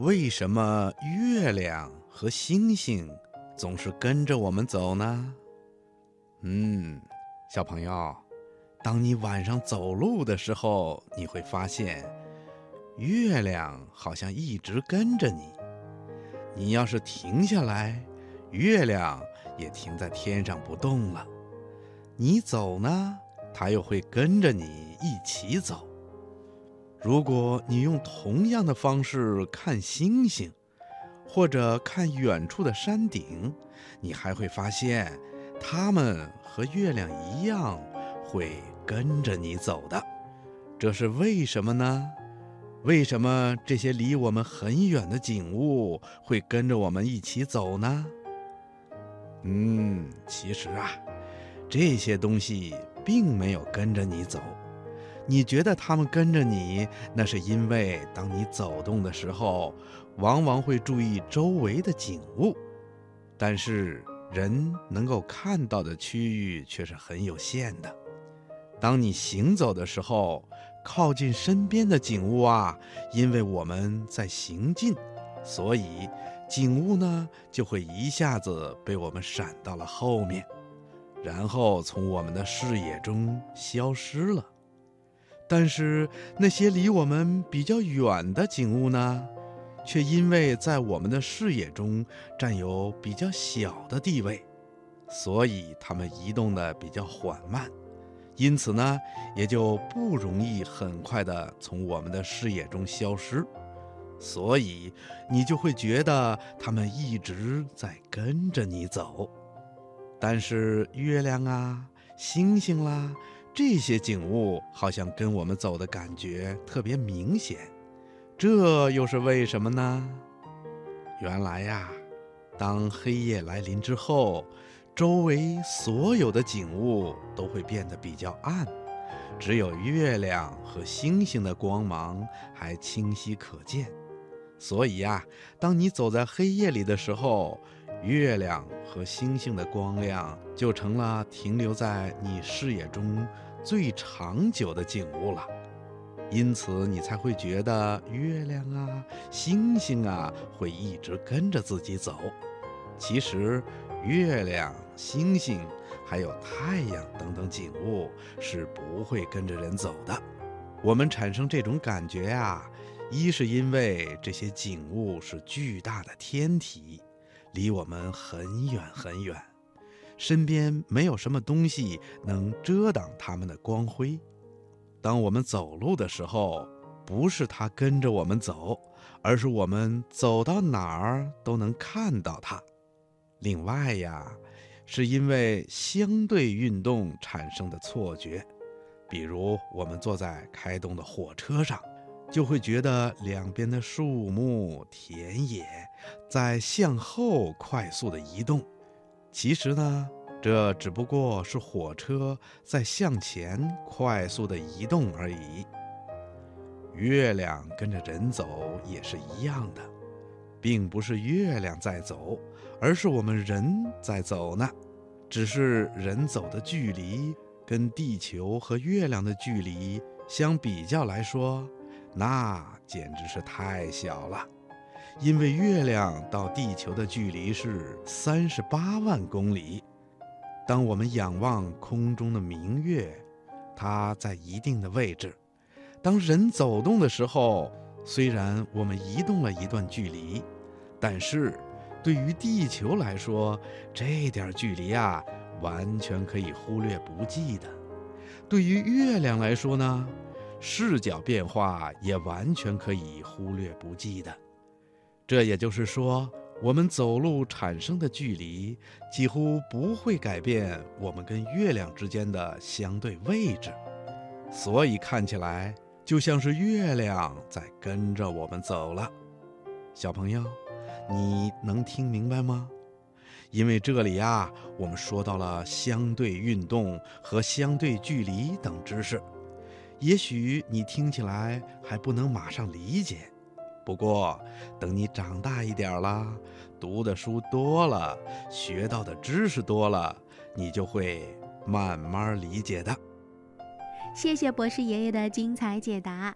为什么月亮和星星总是跟着我们走呢？嗯，小朋友，当你晚上走路的时候，你会发现，月亮好像一直跟着你。你要是停下来，月亮也停在天上不动了。你走呢，它又会跟着你一起走。如果你用同样的方式看星星，或者看远处的山顶，你还会发现，它们和月亮一样会跟着你走的。这是为什么呢？为什么这些离我们很远的景物会跟着我们一起走呢？嗯，其实啊，这些东西并没有跟着你走。你觉得他们跟着你，那是因为当你走动的时候，往往会注意周围的景物。但是人能够看到的区域却是很有限的。当你行走的时候，靠近身边的景物啊，因为我们在行进，所以景物呢就会一下子被我们闪到了后面，然后从我们的视野中消失了。但是那些离我们比较远的景物呢，却因为在我们的视野中占有比较小的地位，所以它们移动的比较缓慢。因此呢，也就不容易很快的从我们的视野中消失，所以你就会觉得它们一直在跟着你走。但是月亮啊、星星啦这些景物，好像跟我们走的感觉特别明显，这又是为什么呢？原来呀，当黑夜来临之后。周围所有的景物都会变得比较暗，只有月亮和星星的光芒还清晰可见。所以呀，当你走在黑夜里的时候，月亮和星星的光亮就成了停留在你视野中最长久的景物了。因此，你才会觉得月亮啊、星星啊会一直跟着自己走。其实。月亮、星星，还有太阳等等景物是不会跟着人走的。我们产生这种感觉呀，一是因为这些景物是巨大的天体，离我们很远很远，身边没有什么东西能遮挡它们的光辉。当我们走路的时候，不是它跟着我们走，而是我们走到哪儿都能看到它。另外呀，是因为相对运动产生的错觉，比如我们坐在开动的火车上，就会觉得两边的树木、田野在向后快速的移动。其实呢，这只不过是火车在向前快速的移动而已。月亮跟着人走也是一样的。并不是月亮在走，而是我们人在走呢。只是人走的距离跟地球和月亮的距离相比较来说，那简直是太小了。因为月亮到地球的距离是三十八万公里。当我们仰望空中的明月，它在一定的位置。当人走动的时候。虽然我们移动了一段距离，但是对于地球来说，这点距离啊，完全可以忽略不计的。对于月亮来说呢，视角变化也完全可以忽略不计的。这也就是说，我们走路产生的距离几乎不会改变我们跟月亮之间的相对位置，所以看起来。就像是月亮在跟着我们走了，小朋友，你能听明白吗？因为这里呀，我们说到了相对运动和相对距离等知识，也许你听起来还不能马上理解，不过等你长大一点啦，读的书多了，学到的知识多了，你就会慢慢理解的。谢谢博士爷爷的精彩解答。